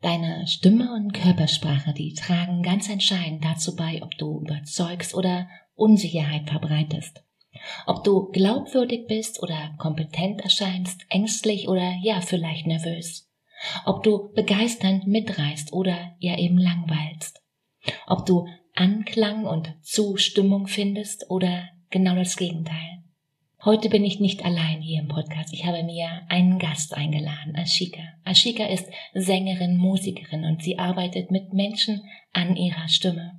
Deine Stimme und Körpersprache, die tragen ganz entscheidend dazu bei, ob du überzeugst oder Unsicherheit verbreitest. Ob du glaubwürdig bist oder kompetent erscheinst, ängstlich oder ja, vielleicht nervös. Ob du begeisternd mitreißt oder ja eben langweilst. Ob du Anklang und Zustimmung findest oder genau das Gegenteil. Heute bin ich nicht allein hier im Podcast. Ich habe mir einen Gast eingeladen, Ashika. Ashika ist Sängerin, Musikerin und sie arbeitet mit Menschen an ihrer Stimme.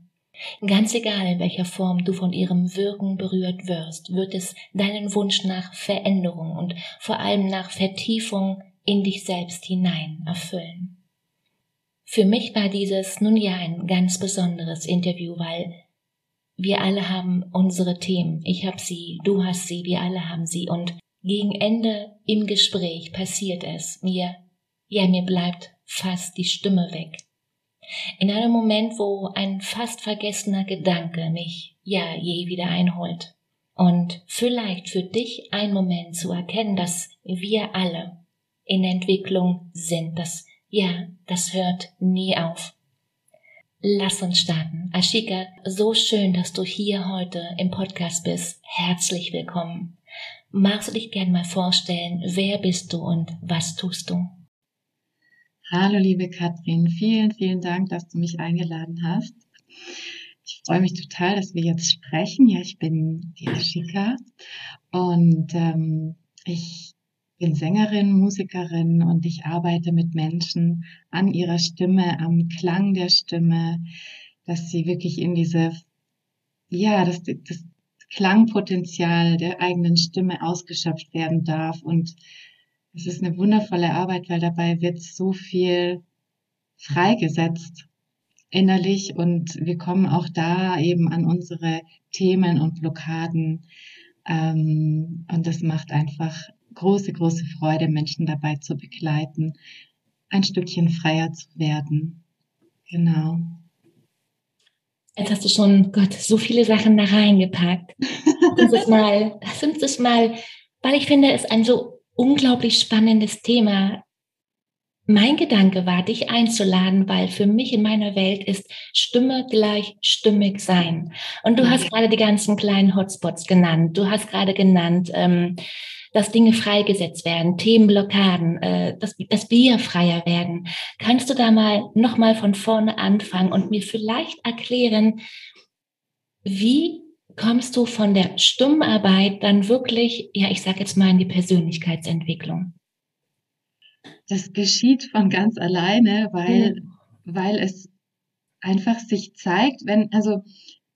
Ganz egal, in welcher Form du von ihrem Wirken berührt wirst, wird es deinen Wunsch nach Veränderung und vor allem nach Vertiefung in dich selbst hinein erfüllen. Für mich war dieses nun ja ein ganz besonderes Interview, weil wir alle haben unsere Themen. Ich habe sie, du hast sie, wir alle haben sie. Und gegen Ende im Gespräch passiert es mir, ja, mir bleibt fast die Stimme weg. In einem Moment, wo ein fast vergessener Gedanke mich, ja, je wieder einholt. Und vielleicht für dich ein Moment zu erkennen, dass wir alle in Entwicklung sind, dass, ja, das hört nie auf. Lass uns starten. Ashika, so schön, dass du hier heute im Podcast bist. Herzlich willkommen. Magst du dich gern mal vorstellen, wer bist du und was tust du? Hallo, liebe Katrin. Vielen, vielen Dank, dass du mich eingeladen hast. Ich freue mich total, dass wir jetzt sprechen. Ja, ich bin die Ashika und ähm, ich bin Sängerin, Musikerin und ich arbeite mit Menschen an ihrer Stimme, am Klang der Stimme, dass sie wirklich in diese, ja, das, das Klangpotenzial der eigenen Stimme ausgeschöpft werden darf. Und es ist eine wundervolle Arbeit, weil dabei wird so viel freigesetzt innerlich und wir kommen auch da eben an unsere Themen und Blockaden. Ähm, und das macht einfach große, große Freude, Menschen dabei zu begleiten, ein Stückchen freier zu werden. Genau. Jetzt hast du schon, Gott, so viele Sachen da reingepackt. Lass uns mal, lass uns das mal, weil ich finde, es ist ein so unglaublich spannendes Thema. Mein Gedanke war, dich einzuladen, weil für mich in meiner Welt ist Stimme gleich stimmig sein. Und du hast gerade die ganzen kleinen Hotspots genannt. Du hast gerade genannt, ähm, dass Dinge freigesetzt werden, Themenblockaden, äh, dass, dass wir freier werden. Kannst du da mal nochmal von vorne anfangen und mir vielleicht erklären, wie kommst du von der Stimmarbeit dann wirklich, ja, ich sage jetzt mal in die Persönlichkeitsentwicklung? Das geschieht von ganz alleine, weil, ja. weil es einfach sich zeigt, wenn, also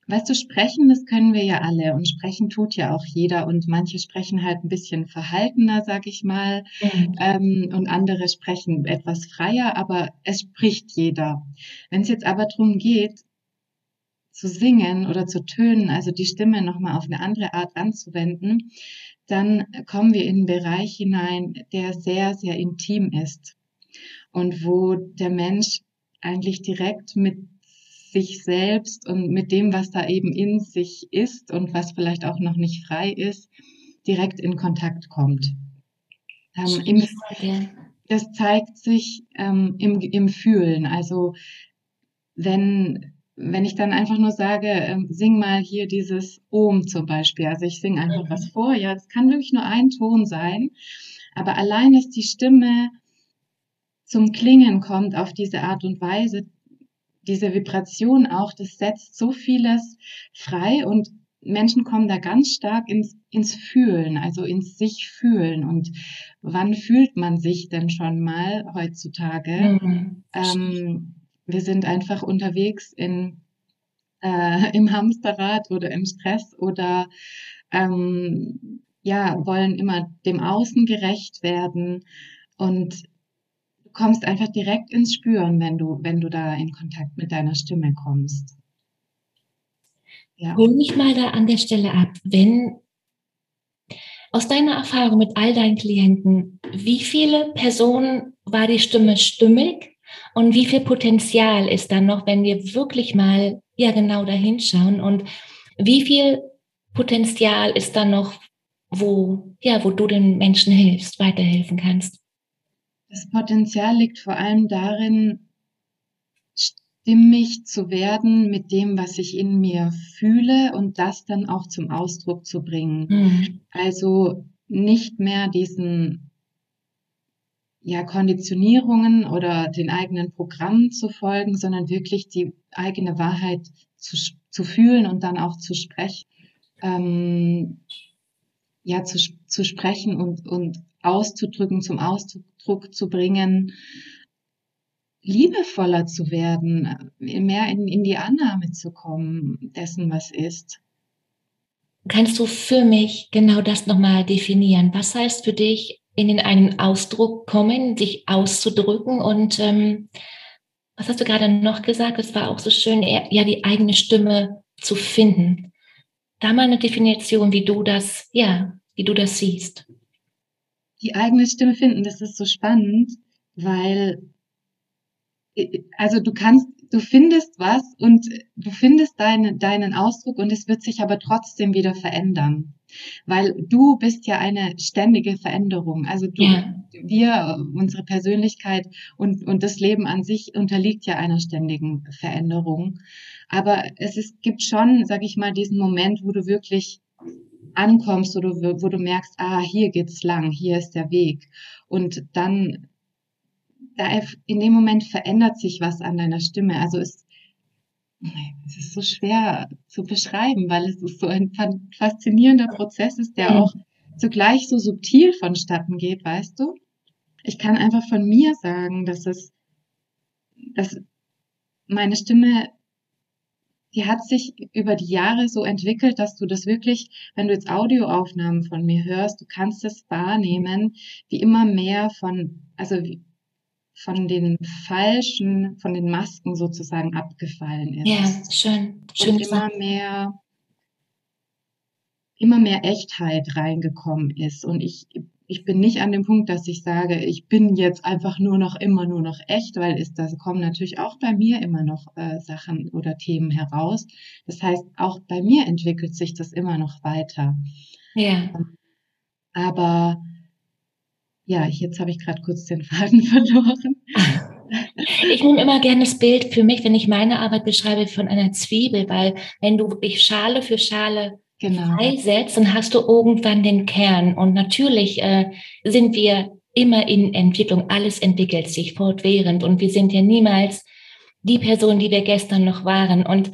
Weißt du, sprechen, das können wir ja alle und sprechen tut ja auch jeder und manche sprechen halt ein bisschen verhaltener, sag ich mal, mhm. ähm, und andere sprechen etwas freier, aber es spricht jeder. Wenn es jetzt aber darum geht, zu singen oder zu tönen, also die Stimme nochmal auf eine andere Art anzuwenden, dann kommen wir in einen Bereich hinein, der sehr, sehr intim ist und wo der Mensch eigentlich direkt mit sich selbst und mit dem, was da eben in sich ist und was vielleicht auch noch nicht frei ist, direkt in Kontakt kommt. Ähm, im, das zeigt sich ähm, im, im Fühlen. Also wenn, wenn ich dann einfach nur sage, ähm, sing mal hier dieses Ohm zum Beispiel. Also ich singe einfach mhm. was vor. Ja, es kann wirklich nur ein Ton sein. Aber allein, dass die Stimme zum Klingen kommt auf diese Art und Weise, diese Vibration auch, das setzt so vieles frei und Menschen kommen da ganz stark ins, ins Fühlen, also ins sich fühlen. Und wann fühlt man sich denn schon mal heutzutage? Mhm. Ähm, wir sind einfach unterwegs in, äh, im Hamsterrad oder im Stress oder ähm, ja, wollen immer dem Außen gerecht werden und du kommst einfach direkt ins Spüren, wenn du, wenn du da in Kontakt mit deiner Stimme kommst. Ja. Hol mich mal da an der Stelle ab, wenn aus deiner Erfahrung mit all deinen Klienten, wie viele Personen war die Stimme stimmig und wie viel Potenzial ist da noch, wenn wir wirklich mal ja genau dahin schauen und wie viel Potenzial ist da noch, wo ja, wo du den Menschen hilfst, weiterhelfen kannst? Das Potenzial liegt vor allem darin, stimmig zu werden mit dem, was ich in mir fühle und das dann auch zum Ausdruck zu bringen. Mhm. Also nicht mehr diesen ja, Konditionierungen oder den eigenen Programmen zu folgen, sondern wirklich die eigene Wahrheit zu, zu fühlen und dann auch zu sprechen. Ähm, ja, zu, zu sprechen und, und auszudrücken, zum Ausdruck zu bringen, liebevoller zu werden, mehr in, in die Annahme zu kommen dessen, was ist. Kannst du für mich genau das nochmal definieren? Was heißt für dich in einen Ausdruck kommen, sich auszudrücken und ähm, was hast du gerade noch gesagt? Es war auch so schön, ja, die eigene Stimme zu finden. Da mal eine Definition, wie du das, ja, wie du das siehst. Die eigene Stimme finden, das ist so spannend, weil also du kannst, du findest was und du findest deine, deinen Ausdruck und es wird sich aber trotzdem wieder verändern. Weil du bist ja eine ständige Veränderung. Also du, ja. wir, unsere Persönlichkeit und, und das Leben an sich unterliegt ja einer ständigen Veränderung. Aber es ist, gibt schon, sag ich mal, diesen Moment, wo du wirklich ankommst oder wo du merkst, ah, hier geht's lang, hier ist der Weg. Und dann da in dem Moment verändert sich was an deiner Stimme. Also es, es ist so schwer zu beschreiben, weil es ist so ein faszinierender Prozess ist, der auch zugleich so subtil vonstatten geht, weißt du? Ich kann einfach von mir sagen, dass es, dass meine Stimme, die hat sich über die Jahre so entwickelt, dass du das wirklich, wenn du jetzt Audioaufnahmen von mir hörst, du kannst es wahrnehmen, wie immer mehr von, also wie, von den falschen, von den Masken sozusagen abgefallen ist. Ja, schön. schön und immer mehr, immer mehr Echtheit reingekommen ist. Und ich, ich bin nicht an dem Punkt, dass ich sage, ich bin jetzt einfach nur noch immer nur noch echt, weil es, da kommen natürlich auch bei mir immer noch äh, Sachen oder Themen heraus. Das heißt, auch bei mir entwickelt sich das immer noch weiter. Ja. Aber ja, jetzt habe ich gerade kurz den Faden verloren. Ich nehme immer gerne das Bild für mich, wenn ich meine Arbeit beschreibe, von einer Zwiebel, weil wenn du ich Schale für Schale genau. freisetzt, dann hast du irgendwann den Kern. Und natürlich äh, sind wir immer in Entwicklung. Alles entwickelt sich fortwährend und wir sind ja niemals die Person, die wir gestern noch waren. Und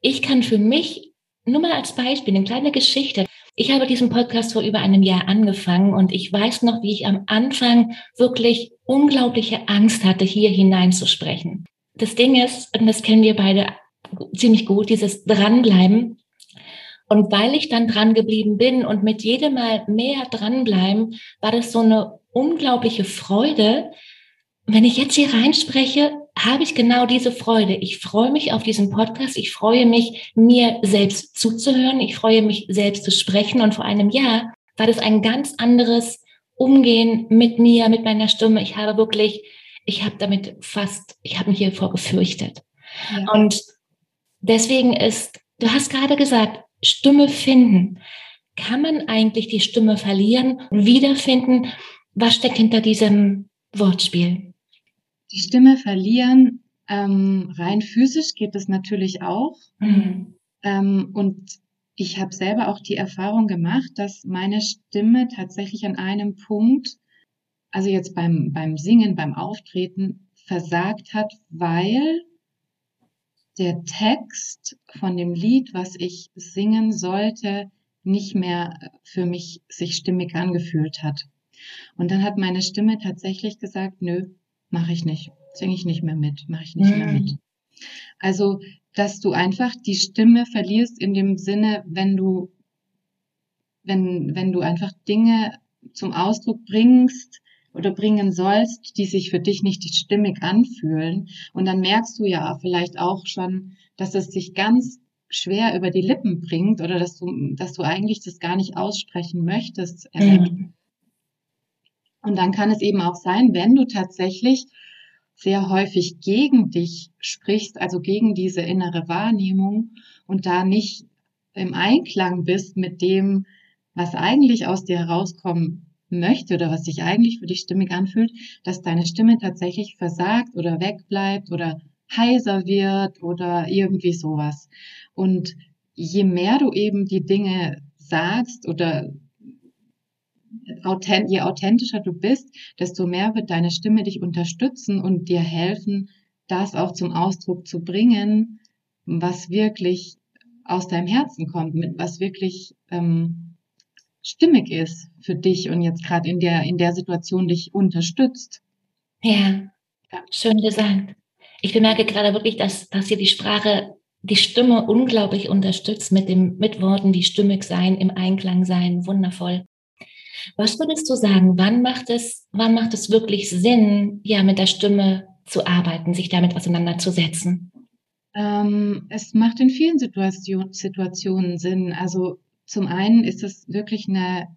ich kann für mich nur mal als Beispiel eine kleine Geschichte. Ich habe diesen Podcast vor über einem Jahr angefangen und ich weiß noch, wie ich am Anfang wirklich unglaubliche Angst hatte, hier hineinzusprechen. Das Ding ist, und das kennen wir beide ziemlich gut, dieses Dranbleiben. Und weil ich dann dran geblieben bin und mit jedem Mal mehr dranbleiben, war das so eine unglaubliche Freude. Wenn ich jetzt hier reinspreche, habe ich genau diese Freude. Ich freue mich auf diesen Podcast. Ich freue mich, mir selbst zuzuhören. Ich freue mich, selbst zu sprechen. Und vor einem Jahr war das ein ganz anderes Umgehen mit mir, mit meiner Stimme. Ich habe wirklich, ich habe damit fast, ich habe mich hier vor gefürchtet. Ja. Und deswegen ist, du hast gerade gesagt, Stimme finden. Kann man eigentlich die Stimme verlieren und wiederfinden? Was steckt hinter diesem Wortspiel? Die Stimme verlieren. Ähm, rein physisch geht das natürlich auch. Mhm. Ähm, und ich habe selber auch die Erfahrung gemacht, dass meine Stimme tatsächlich an einem Punkt, also jetzt beim, beim Singen, beim Auftreten, versagt hat, weil der Text von dem Lied, was ich singen sollte, nicht mehr für mich sich stimmig angefühlt hat. Und dann hat meine Stimme tatsächlich gesagt, nö, mache ich nicht, singe ich nicht mehr mit, mache ich nicht mhm. mehr mit. Also, dass du einfach die Stimme verlierst in dem Sinne, wenn du, wenn, wenn du einfach Dinge zum Ausdruck bringst, oder bringen sollst, die sich für dich nicht stimmig anfühlen. Und dann merkst du ja vielleicht auch schon, dass es sich ganz schwer über die Lippen bringt oder dass du, dass du eigentlich das gar nicht aussprechen möchtest. Mhm. Und dann kann es eben auch sein, wenn du tatsächlich sehr häufig gegen dich sprichst, also gegen diese innere Wahrnehmung und da nicht im Einklang bist mit dem, was eigentlich aus dir herauskommen möchte oder was sich eigentlich für dich stimmig anfühlt, dass deine Stimme tatsächlich versagt oder wegbleibt oder heiser wird oder irgendwie sowas. Und je mehr du eben die Dinge sagst oder je authentischer du bist, desto mehr wird deine Stimme dich unterstützen und dir helfen, das auch zum Ausdruck zu bringen, was wirklich aus deinem Herzen kommt, mit was wirklich ähm, stimmig ist für dich und jetzt gerade in der, in der Situation dich unterstützt. Ja, ja. schön gesagt. Ich bemerke gerade wirklich, dass, dass hier die Sprache die Stimme unglaublich unterstützt mit dem, mit Worten, die stimmig sein, im Einklang sein, wundervoll. Was würdest du sagen, wann macht es, wann macht es wirklich Sinn, ja, mit der Stimme zu arbeiten, sich damit auseinanderzusetzen? Ähm, es macht in vielen Situation, Situationen Sinn. Also zum einen ist es wirklich eine,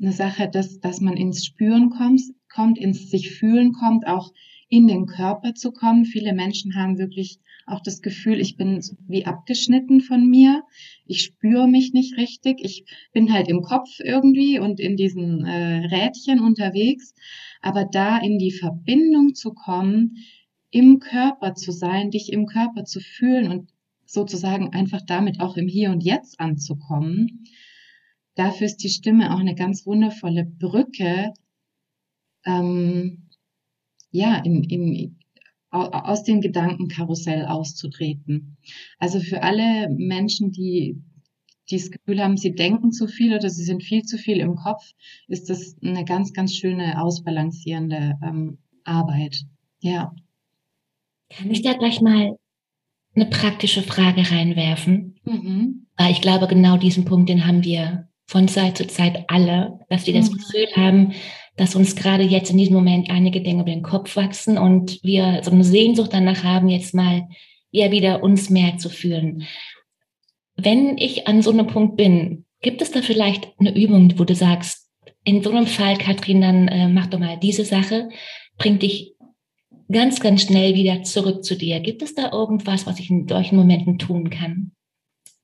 eine Sache, dass, dass man ins Spüren kommt, kommt, ins sich fühlen kommt, auch in den Körper zu kommen. Viele Menschen haben wirklich auch das Gefühl, ich bin wie abgeschnitten von mir. Ich spüre mich nicht richtig. Ich bin halt im Kopf irgendwie und in diesen äh, Rädchen unterwegs. Aber da in die Verbindung zu kommen, im Körper zu sein, dich im Körper zu fühlen und sozusagen einfach damit auch im Hier und Jetzt anzukommen. Dafür ist die Stimme auch eine ganz wundervolle Brücke, ähm, ja, in, in, aus dem Gedankenkarussell auszutreten. Also für alle Menschen, die, die das Gefühl haben, sie denken zu viel oder sie sind viel zu viel im Kopf, ist das eine ganz, ganz schöne ausbalancierende ähm, Arbeit. Ja. Kann ich da gleich mal eine praktische Frage reinwerfen. Mhm. Weil ich glaube, genau diesen Punkt, den haben wir von Zeit zu Zeit alle, dass wir mhm. das Gefühl haben, dass uns gerade jetzt in diesem Moment einige Dinge über den Kopf wachsen und wir so eine Sehnsucht danach haben, jetzt mal eher wieder uns mehr zu fühlen. Wenn ich an so einem Punkt bin, gibt es da vielleicht eine Übung, wo du sagst, in so einem Fall, Katrin, dann äh, mach doch mal diese Sache, bringt dich ganz, ganz schnell wieder zurück zu dir. Gibt es da irgendwas, was ich in solchen Momenten tun kann?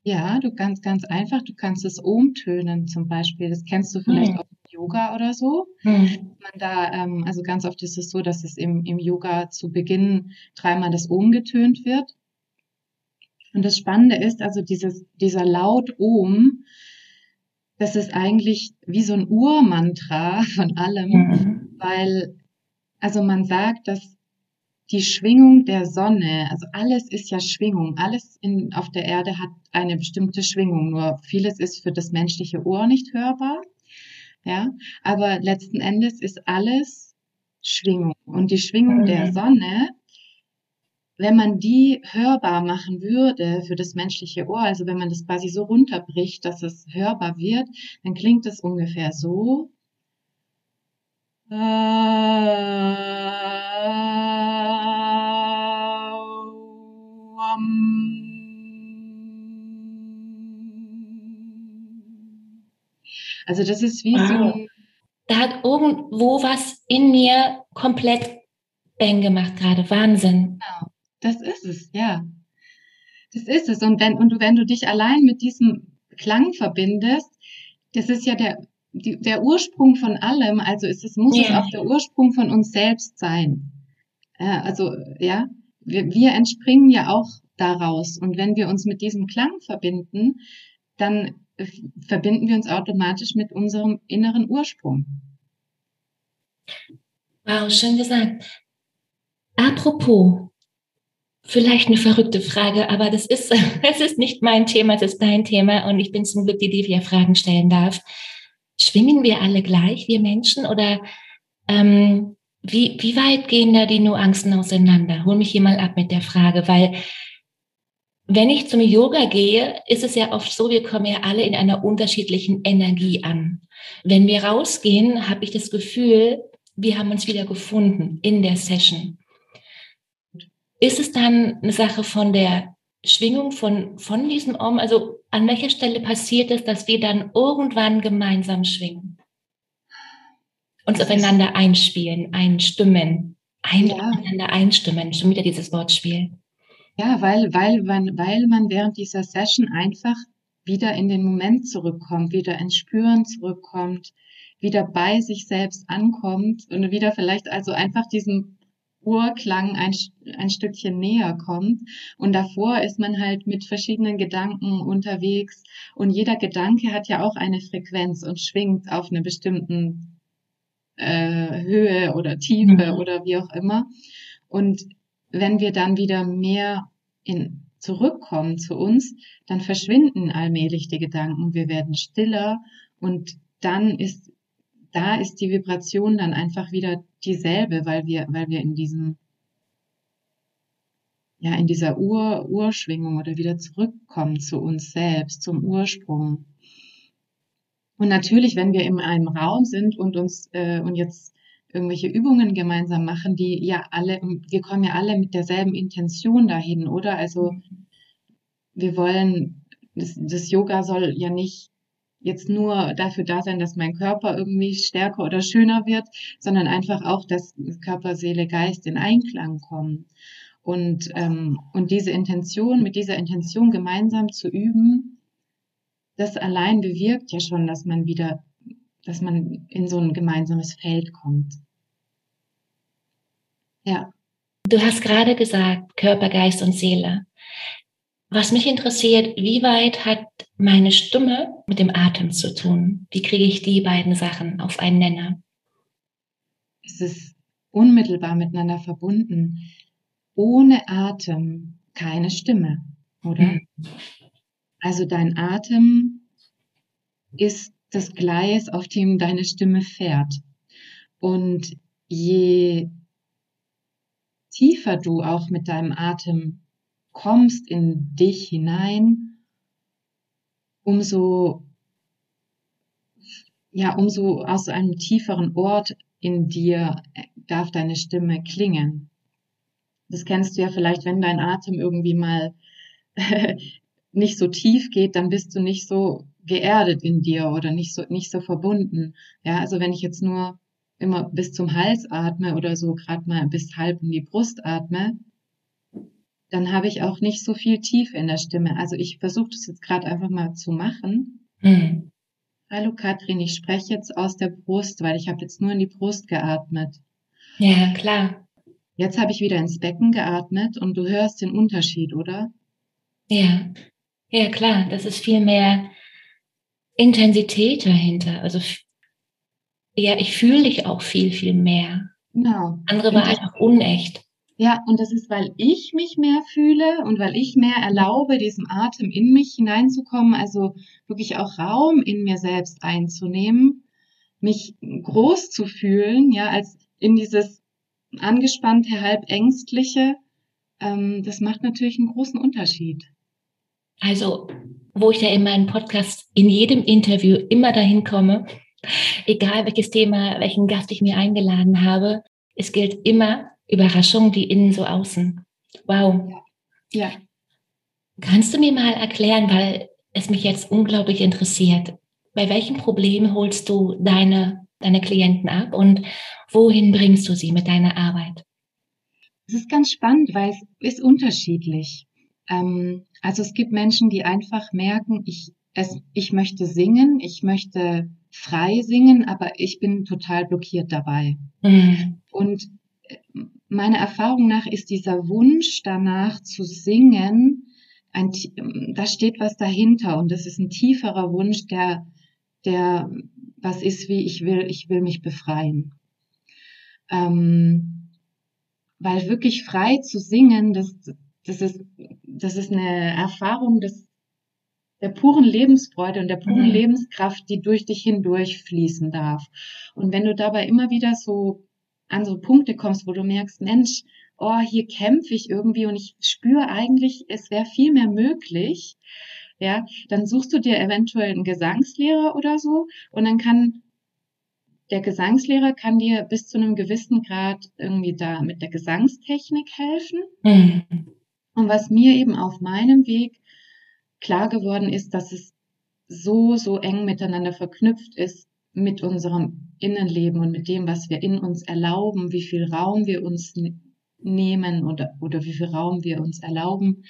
Ja, du kannst ganz einfach, du kannst es umtönen zum Beispiel. Das kennst du vielleicht hm. auch Yoga oder so. Hm. Man da, ähm, also ganz oft ist es so, dass es im, im Yoga zu Beginn dreimal das Om getönt wird. Und das Spannende ist, also dieses, dieser Laut Om, das ist eigentlich wie so ein Urmantra von allem, mhm. weil, also man sagt, dass die Schwingung der Sonne, also alles ist ja Schwingung, alles in, auf der Erde hat eine bestimmte Schwingung, nur vieles ist für das menschliche Ohr nicht hörbar. Ja, aber letzten Endes ist alles Schwingung. Und die Schwingung der mhm. Sonne, wenn man die hörbar machen würde für das menschliche Ohr, also wenn man das quasi so runterbricht, dass es hörbar wird, dann klingt es ungefähr so. Also das ist wie wow. so. Da hat irgendwo was in mir komplett Bang gemacht gerade. Wahnsinn. Genau, das ist es, ja. Das ist es. Und wenn, und wenn du dich allein mit diesem Klang verbindest, das ist ja der, die, der Ursprung von allem, also ist es, muss ja. es auch der Ursprung von uns selbst sein. Ja, also, ja, wir, wir entspringen ja auch daraus. Und wenn wir uns mit diesem Klang verbinden, dann verbinden wir uns automatisch mit unserem inneren Ursprung. Wow, schön gesagt. Apropos, Vielleicht eine verrückte Frage, aber das ist, es ist nicht mein Thema, es ist dein Thema und ich bin zum Glück die, die dir Fragen stellen darf. Schwingen wir alle gleich, wir Menschen, oder ähm, wie, wie weit gehen da die Nuancen auseinander? Hol mich hier mal ab mit der Frage, weil wenn ich zum Yoga gehe, ist es ja oft so, wir kommen ja alle in einer unterschiedlichen Energie an. Wenn wir rausgehen, habe ich das Gefühl, wir haben uns wieder gefunden in der Session. Ist es dann eine Sache von der Schwingung von, von diesem Om? Also an welcher Stelle passiert es, dass wir dann irgendwann gemeinsam schwingen? Uns aufeinander einspielen, einstimmen, ein, ja. einander einstimmen, schon wieder dieses Wortspiel. Ja, weil, weil, man, weil man während dieser Session einfach wieder in den Moment zurückkommt, wieder ins Spüren zurückkommt, wieder bei sich selbst ankommt und wieder vielleicht also einfach diesem Urklang ein, ein Stückchen näher kommt. Und davor ist man halt mit verschiedenen Gedanken unterwegs und jeder Gedanke hat ja auch eine Frequenz und schwingt auf einer bestimmten äh, Höhe oder Tiefe mhm. oder wie auch immer. Und wenn wir dann wieder mehr in, zurückkommen zu uns, dann verschwinden allmählich die Gedanken, wir werden stiller und dann ist, da ist die Vibration dann einfach wieder dieselbe, weil wir, weil wir in diesem, ja, in dieser Ur, Urschwingung oder wieder zurückkommen zu uns selbst, zum Ursprung. Und natürlich, wenn wir in einem Raum sind und uns äh, und jetzt irgendwelche Übungen gemeinsam machen, die ja alle, wir kommen ja alle mit derselben Intention dahin, oder? Also wir wollen, das, das Yoga soll ja nicht jetzt nur dafür da sein, dass mein Körper irgendwie stärker oder schöner wird, sondern einfach auch, dass Körper, Seele, Geist in Einklang kommen. Und, ähm, und diese Intention, mit dieser Intention gemeinsam zu üben, das allein bewirkt ja schon, dass man wieder dass man in so ein gemeinsames Feld kommt. Ja. Du hast gerade gesagt, Körper, Geist und Seele. Was mich interessiert, wie weit hat meine Stimme mit dem Atem zu tun? Wie kriege ich die beiden Sachen auf einen Nenner? Es ist unmittelbar miteinander verbunden. Ohne Atem keine Stimme, oder? Mhm. Also dein Atem ist das Gleis, auf dem deine Stimme fährt. Und je tiefer du auch mit deinem Atem kommst in dich hinein, umso, ja, umso aus einem tieferen Ort in dir darf deine Stimme klingen. Das kennst du ja vielleicht, wenn dein Atem irgendwie mal nicht so tief geht, dann bist du nicht so geerdet in dir oder nicht so, nicht so verbunden. Ja, also wenn ich jetzt nur immer bis zum Hals atme oder so gerade mal bis halb in die Brust atme, dann habe ich auch nicht so viel Tiefe in der Stimme. Also ich versuche das jetzt gerade einfach mal zu machen. Mhm. Hallo Katrin, ich spreche jetzt aus der Brust, weil ich habe jetzt nur in die Brust geatmet. Ja, klar. Jetzt habe ich wieder ins Becken geatmet und du hörst den Unterschied, oder? Ja, ja klar, das ist viel mehr Intensität dahinter. Also ja, ich fühle dich auch viel, viel mehr. Genau. Andere war einfach unecht. Ja, und das ist, weil ich mich mehr fühle und weil ich mehr erlaube, diesem Atem in mich hineinzukommen, also wirklich auch Raum in mir selbst einzunehmen, mich groß zu fühlen, ja, als in dieses angespannte, halb ängstliche. Ähm, das macht natürlich einen großen Unterschied. Also, wo ich ja in meinem Podcast in jedem Interview immer dahin komme, egal welches Thema, welchen Gast ich mir eingeladen habe, es gilt immer Überraschung wie innen so außen. Wow. Ja. Kannst du mir mal erklären, weil es mich jetzt unglaublich interessiert, bei welchen Problemen holst du deine, deine Klienten ab und wohin bringst du sie mit deiner Arbeit? Es ist ganz spannend, weil es ist unterschiedlich. Ähm, also es gibt Menschen, die einfach merken, ich, es, ich möchte singen, ich möchte frei singen, aber ich bin total blockiert dabei. Mhm. Und äh, meiner Erfahrung nach ist dieser Wunsch danach zu singen, ein, da steht was dahinter und das ist ein tieferer Wunsch, der, der was ist wie ich will, ich will mich befreien. Ähm, weil wirklich frei zu singen, das, das ist, das ist eine Erfahrung des, der puren Lebensfreude und der puren mhm. Lebenskraft, die durch dich hindurch fließen darf. Und wenn du dabei immer wieder so an so Punkte kommst, wo du merkst, Mensch, oh, hier kämpfe ich irgendwie und ich spüre eigentlich, es wäre viel mehr möglich, ja, dann suchst du dir eventuell einen Gesangslehrer oder so und dann kann der Gesangslehrer kann dir bis zu einem gewissen Grad irgendwie da mit der Gesangstechnik helfen. Mhm. Und was mir eben auf meinem Weg klar geworden ist, dass es so, so eng miteinander verknüpft ist mit unserem Innenleben und mit dem, was wir in uns erlauben, wie viel Raum wir uns nehmen oder, oder wie viel Raum wir uns erlauben,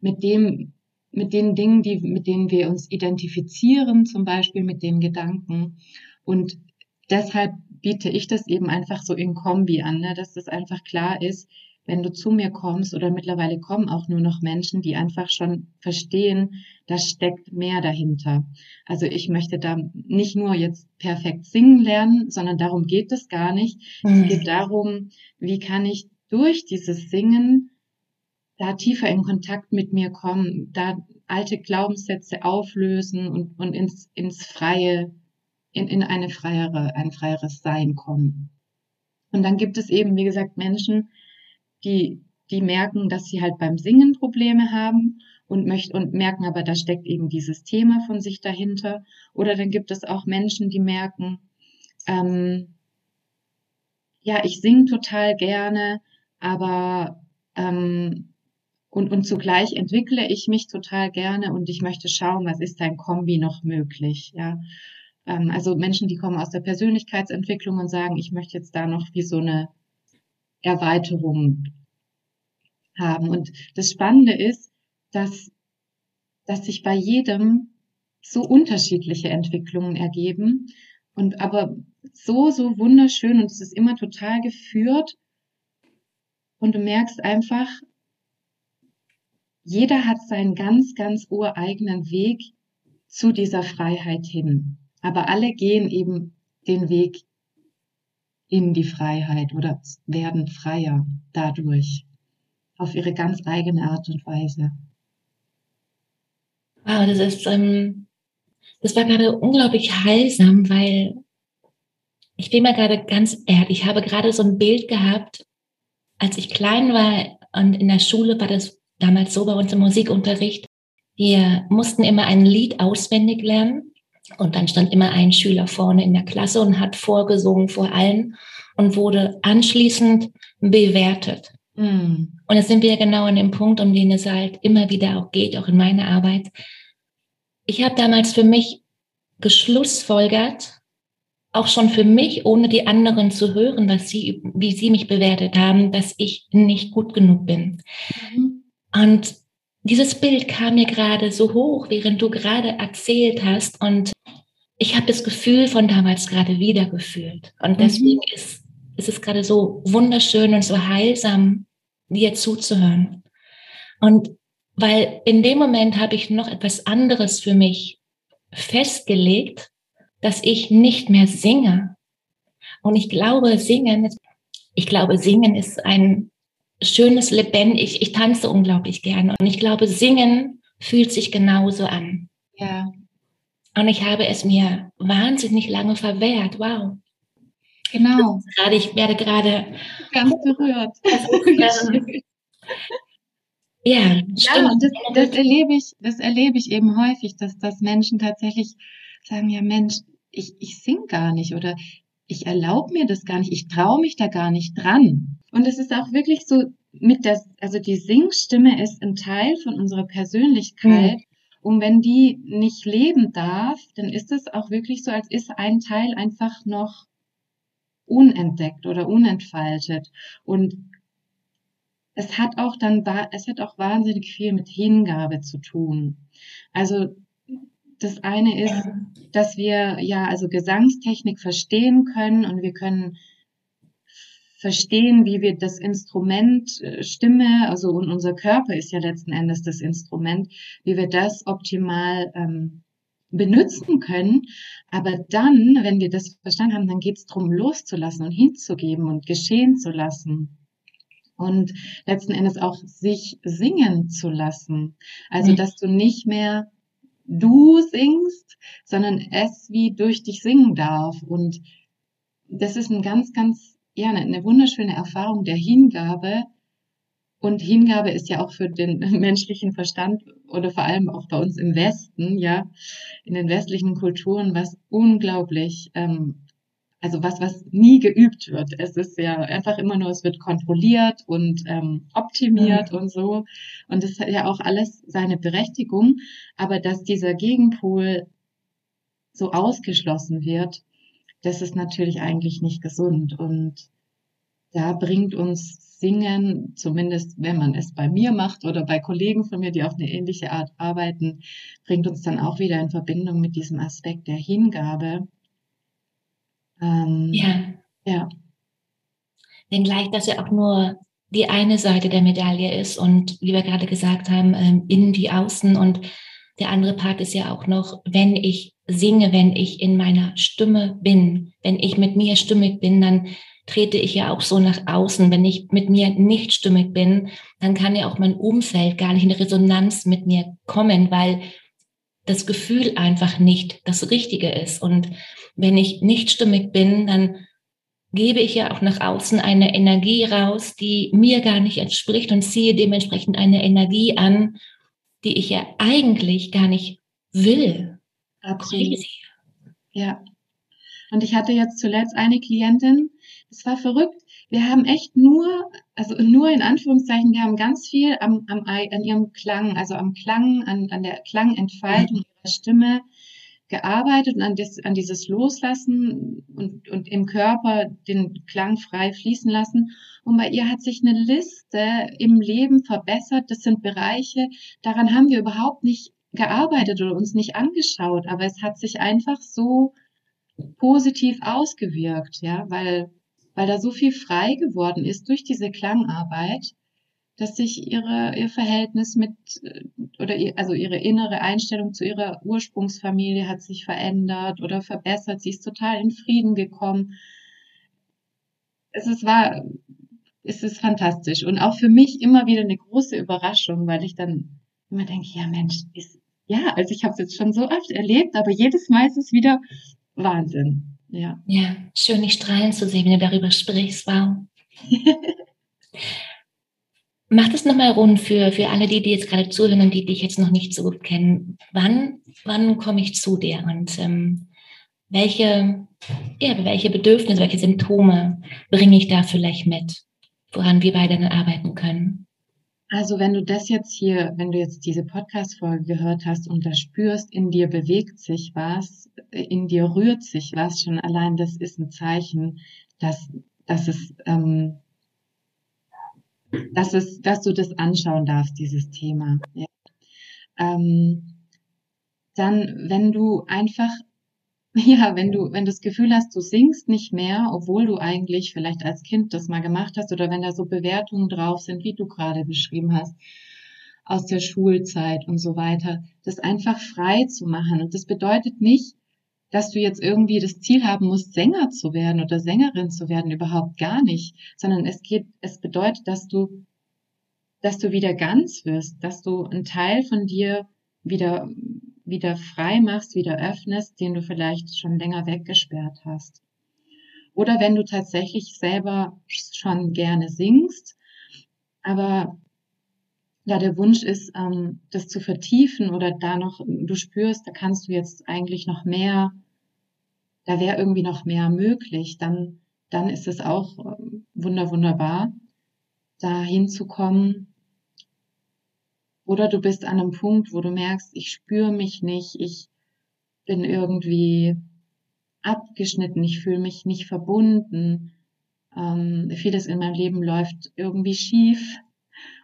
mit dem, mit den Dingen, die, mit denen wir uns identifizieren, zum Beispiel mit den Gedanken. Und deshalb biete ich das eben einfach so in Kombi an, ne, dass das einfach klar ist, wenn du zu mir kommst oder mittlerweile kommen auch nur noch Menschen, die einfach schon verstehen, da steckt mehr dahinter. Also ich möchte da nicht nur jetzt perfekt singen lernen, sondern darum geht es gar nicht. Mhm. Es geht darum, wie kann ich durch dieses Singen da tiefer in Kontakt mit mir kommen, da alte Glaubenssätze auflösen und, und ins, ins freie, in, in eine freiere, ein freieres Sein kommen. Und dann gibt es eben, wie gesagt, Menschen, die, die merken, dass sie halt beim Singen Probleme haben und möchten und merken aber, da steckt eben dieses Thema von sich dahinter. Oder dann gibt es auch Menschen, die merken, ähm, ja, ich singe total gerne, aber ähm, und, und zugleich entwickle ich mich total gerne und ich möchte schauen, was ist da Kombi noch möglich, ja. Ähm, also Menschen, die kommen aus der Persönlichkeitsentwicklung und sagen, ich möchte jetzt da noch wie so eine Erweiterung haben. Und das Spannende ist, dass, dass sich bei jedem so unterschiedliche Entwicklungen ergeben und aber so, so wunderschön und es ist immer total geführt und du merkst einfach, jeder hat seinen ganz, ganz ureigenen Weg zu dieser Freiheit hin. Aber alle gehen eben den Weg in die Freiheit oder werden freier dadurch auf ihre ganz eigene Art und Weise. Wow, das ist, ähm, das war gerade unglaublich heilsam, weil ich bin mir gerade ganz ehrlich, ich habe gerade so ein Bild gehabt, als ich klein war und in der Schule war das damals so bei uns im Musikunterricht. Wir mussten immer ein Lied auswendig lernen und dann stand immer ein Schüler vorne in der Klasse und hat vorgesungen vor allen und wurde anschließend bewertet. Mm. Und jetzt sind wir genau an dem Punkt, um den es halt immer wieder auch geht, auch in meiner Arbeit. Ich habe damals für mich geschlussfolgert, auch schon für mich, ohne die anderen zu hören, was sie, wie sie mich bewertet haben, dass ich nicht gut genug bin. Mhm. Und dieses Bild kam mir gerade so hoch, während du gerade erzählt hast. Und ich habe das Gefühl von damals gerade wieder gefühlt. Und mhm. deswegen mhm. ist, ist es gerade so wunderschön und so heilsam, dir zuzuhören. Und weil in dem Moment habe ich noch etwas anderes für mich festgelegt, dass ich nicht mehr singe. Und ich glaube, singen, ich glaube, singen ist ein schönes lebendig. Ich, ich tanze unglaublich gerne. Und ich glaube, singen fühlt sich genauso an. Und ich habe es mir wahnsinnig lange verwehrt. Wow. Genau. Gerade, ich werde gerade ganz berührt. ja, stimmt. Ja, das, das, erlebe ich, das erlebe ich eben häufig, dass, dass Menschen tatsächlich sagen, ja Mensch, ich, ich sing gar nicht oder ich erlaube mir das gar nicht, ich traue mich da gar nicht dran. Und es ist auch wirklich so mit der, also die Singstimme ist ein Teil von unserer Persönlichkeit. Mhm. Und wenn die nicht leben darf, dann ist es auch wirklich so, als ist ein Teil einfach noch unentdeckt oder unentfaltet. Und es hat auch dann, es hat auch wahnsinnig viel mit Hingabe zu tun. Also das eine ist, dass wir ja also Gesangstechnik verstehen können und wir können verstehen, wie wir das Instrument äh, Stimme, also und unser Körper ist ja letzten Endes das Instrument, wie wir das optimal ähm, benutzen können. Aber dann, wenn wir das verstanden haben, dann geht es darum, loszulassen und hinzugeben und geschehen zu lassen. Und letzten Endes auch sich singen zu lassen. Also, Mhm. dass du nicht mehr du singst, sondern es wie durch dich singen darf. Und das ist ein ganz, ganz, ja, eine, eine wunderschöne Erfahrung der Hingabe. Und Hingabe ist ja auch für den menschlichen Verstand oder vor allem auch bei uns im Westen, ja, in den westlichen Kulturen, was unglaublich, ähm, also was, was nie geübt wird. Es ist ja einfach immer nur, es wird kontrolliert und ähm, optimiert und so. Und das hat ja auch alles seine Berechtigung. Aber dass dieser Gegenpol so ausgeschlossen wird, das ist natürlich eigentlich nicht gesund. Und da bringt uns Singen, zumindest wenn man es bei mir macht oder bei Kollegen von mir, die auf eine ähnliche Art arbeiten, bringt uns dann auch wieder in Verbindung mit diesem Aspekt der Hingabe. Ähm, Ja, ja, wenngleich das ja auch nur die eine Seite der Medaille ist und wie wir gerade gesagt haben, ähm, innen wie außen und der andere Part ist ja auch noch, wenn ich singe, wenn ich in meiner Stimme bin, wenn ich mit mir stimmig bin, dann trete ich ja auch so nach außen. Wenn ich mit mir nicht stimmig bin, dann kann ja auch mein Umfeld gar nicht in Resonanz mit mir kommen, weil das Gefühl einfach nicht das Richtige ist. Und wenn ich nicht stimmig bin, dann gebe ich ja auch nach außen eine Energie raus, die mir gar nicht entspricht und ziehe dementsprechend eine Energie an, die ich ja eigentlich gar nicht will. absolut. Ja. Und ich hatte jetzt zuletzt eine Klientin, das war verrückt. Wir haben echt nur, also nur in Anführungszeichen, wir haben ganz viel am, am, an ihrem Klang, also am Klang, an, an der Klangentfaltung ihrer Stimme gearbeitet und an, das, an dieses Loslassen und, und im Körper den Klang frei fließen lassen. Und bei ihr hat sich eine Liste im Leben verbessert. Das sind Bereiche, daran haben wir überhaupt nicht gearbeitet oder uns nicht angeschaut, aber es hat sich einfach so positiv ausgewirkt, ja, weil, weil da so viel frei geworden ist durch diese Klangarbeit, dass sich ihre, ihr Verhältnis mit, äh, oder ihr, also ihre innere Einstellung zu ihrer Ursprungsfamilie hat sich verändert oder verbessert. Sie ist total in Frieden gekommen. Es ist, war, es ist fantastisch und auch für mich immer wieder eine große Überraschung, weil ich dann immer denke, ja Mensch, ist, ja, also ich habe es jetzt schon so oft erlebt, aber jedes Mal ist es wieder Wahnsinn. Ja. Ja, schön, dich strahlen zu sehen, wenn du darüber sprichst. Wow. Mach das nochmal rund für, für alle, die, die jetzt gerade zuhören und die dich jetzt noch nicht so gut kennen. Wann, wann komme ich zu dir und ähm, welche, ja, welche Bedürfnisse, welche Symptome bringe ich da vielleicht mit, woran wir beide dann arbeiten können? Also wenn du das jetzt hier, wenn du jetzt diese Podcast-Folge gehört hast und da spürst, in dir bewegt sich was, in dir rührt sich was, schon allein das ist ein Zeichen, dass, dass es, ähm, dass es, dass du das anschauen darfst, dieses Thema. Ja. Ähm, dann, wenn du einfach, ja, wenn du, wenn du das Gefühl hast, du singst nicht mehr, obwohl du eigentlich vielleicht als Kind das mal gemacht hast, oder wenn da so Bewertungen drauf sind, wie du gerade beschrieben hast, aus der Schulzeit und so weiter, das einfach frei zu machen. Und das bedeutet nicht, dass du jetzt irgendwie das Ziel haben musst, Sänger zu werden oder Sängerin zu werden, überhaupt gar nicht, sondern es geht, es bedeutet, dass du, dass du wieder ganz wirst, dass du einen Teil von dir wieder, wieder frei machst, wieder öffnest, den du vielleicht schon länger weggesperrt hast. Oder wenn du tatsächlich selber schon gerne singst, aber ja, der Wunsch ist, ähm, das zu vertiefen oder da noch, du spürst, da kannst du jetzt eigentlich noch mehr, da wäre irgendwie noch mehr möglich, dann, dann ist es auch ähm, wunder, wunderbar, da hinzukommen. Oder du bist an einem Punkt, wo du merkst, ich spüre mich nicht, ich bin irgendwie abgeschnitten, ich fühle mich nicht verbunden, ähm, vieles in meinem Leben läuft irgendwie schief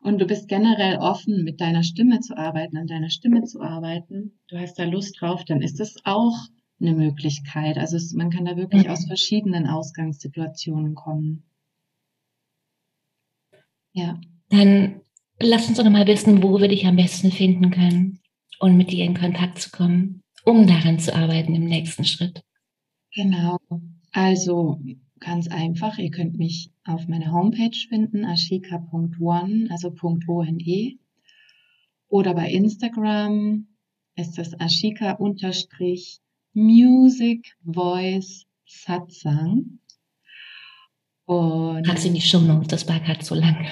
und du bist generell offen, mit deiner Stimme zu arbeiten, an deiner Stimme zu arbeiten, du hast da Lust drauf, dann ist das auch eine Möglichkeit. Also es, man kann da wirklich Mhm. aus verschiedenen Ausgangssituationen kommen. Ja, Dann lass uns doch nochmal wissen, wo wir dich am besten finden können und mit dir in Kontakt zu kommen, um daran zu arbeiten im nächsten Schritt. genau. Also ganz einfach, ihr könnt mich auf meiner Homepage finden, ashika.one, also .one. Oder bei Instagram ist es ashika-music voice satsang. Und Pack's in die Show Notes, das war gerade zu lang.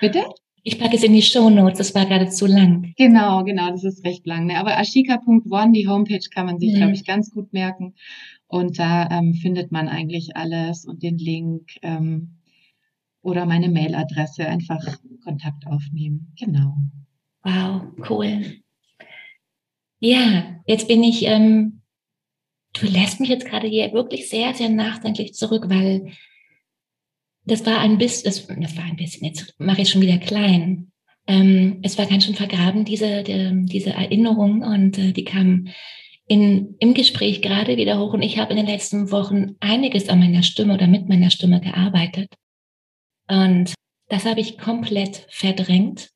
Bitte? Ich packe es in die Show Notes, das war gerade zu lang. Genau, genau, das ist recht lang. Ne? Aber ashika.one, die Homepage kann man sich, mhm. glaube ich, ganz gut merken. Und da ähm, findet man eigentlich alles und den Link ähm, oder meine Mailadresse. Einfach Kontakt aufnehmen. Genau. Wow, cool. Ja, jetzt bin ich, ähm, du lässt mich jetzt gerade hier wirklich sehr, sehr nachdenklich zurück, weil das war ein bisschen, das, war ein bisschen, jetzt mache ich schon wieder klein. Ähm, es war ganz schön vergraben, diese, die, diese Erinnerung und äh, die kam in, im Gespräch gerade wieder hoch und ich habe in den letzten Wochen einiges an meiner Stimme oder mit meiner Stimme gearbeitet. Und das habe ich komplett verdrängt.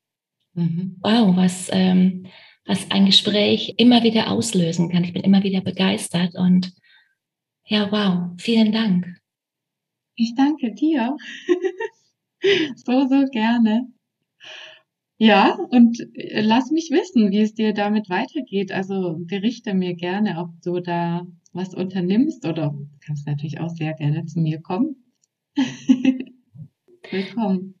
Mhm. Wow, was, ähm, was ein Gespräch immer wieder auslösen kann. Ich bin immer wieder begeistert und ja, wow, vielen Dank. Ich danke dir. so, so gerne. Ja, und äh, lass mich wissen, wie es dir damit weitergeht. Also berichte mir gerne, ob du da was unternimmst oder kannst natürlich auch sehr gerne zu mir kommen. Willkommen.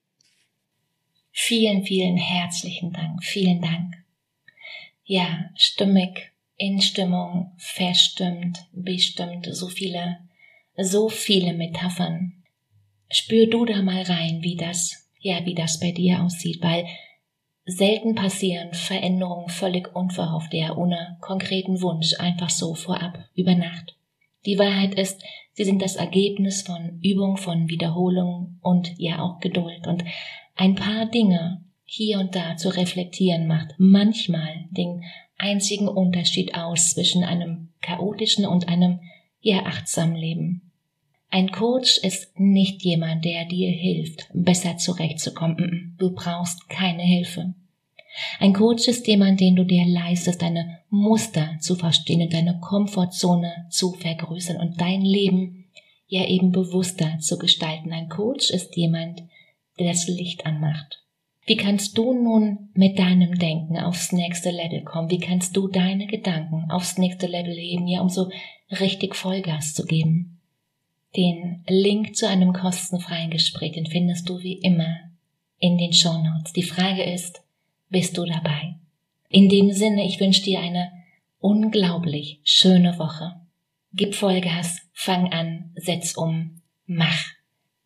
Vielen, vielen herzlichen Dank. Vielen Dank. Ja, stimmig, in Stimmung, verstimmt, bestimmt, so viele so viele Metaphern. Spür du da mal rein, wie das, ja, wie das bei dir aussieht, weil selten passieren Veränderungen völlig unverhofft, ja, ohne konkreten Wunsch, einfach so vorab, über Nacht. Die Wahrheit ist, sie sind das Ergebnis von Übung, von Wiederholung und ja auch Geduld. Und ein paar Dinge hier und da zu reflektieren macht manchmal den einzigen Unterschied aus zwischen einem chaotischen und einem ja achtsamen Leben. Ein Coach ist nicht jemand, der dir hilft, besser zurechtzukommen. Du brauchst keine Hilfe. Ein Coach ist jemand, den du dir leistest, deine Muster zu verstehen und deine Komfortzone zu vergrößern und dein Leben ja eben bewusster zu gestalten. Ein Coach ist jemand, der das Licht anmacht. Wie kannst du nun mit deinem Denken aufs nächste Level kommen? Wie kannst du deine Gedanken aufs nächste Level heben, ja, um so richtig Vollgas zu geben? Den Link zu einem kostenfreien Gespräch, den findest du wie immer in den Show Notes. Die Frage ist, bist du dabei? In dem Sinne, ich wünsche dir eine unglaublich schöne Woche. Gib Vollgas, fang an, setz um, mach.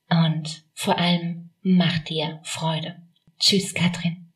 Und vor allem mach dir Freude. Tschüss, Katrin.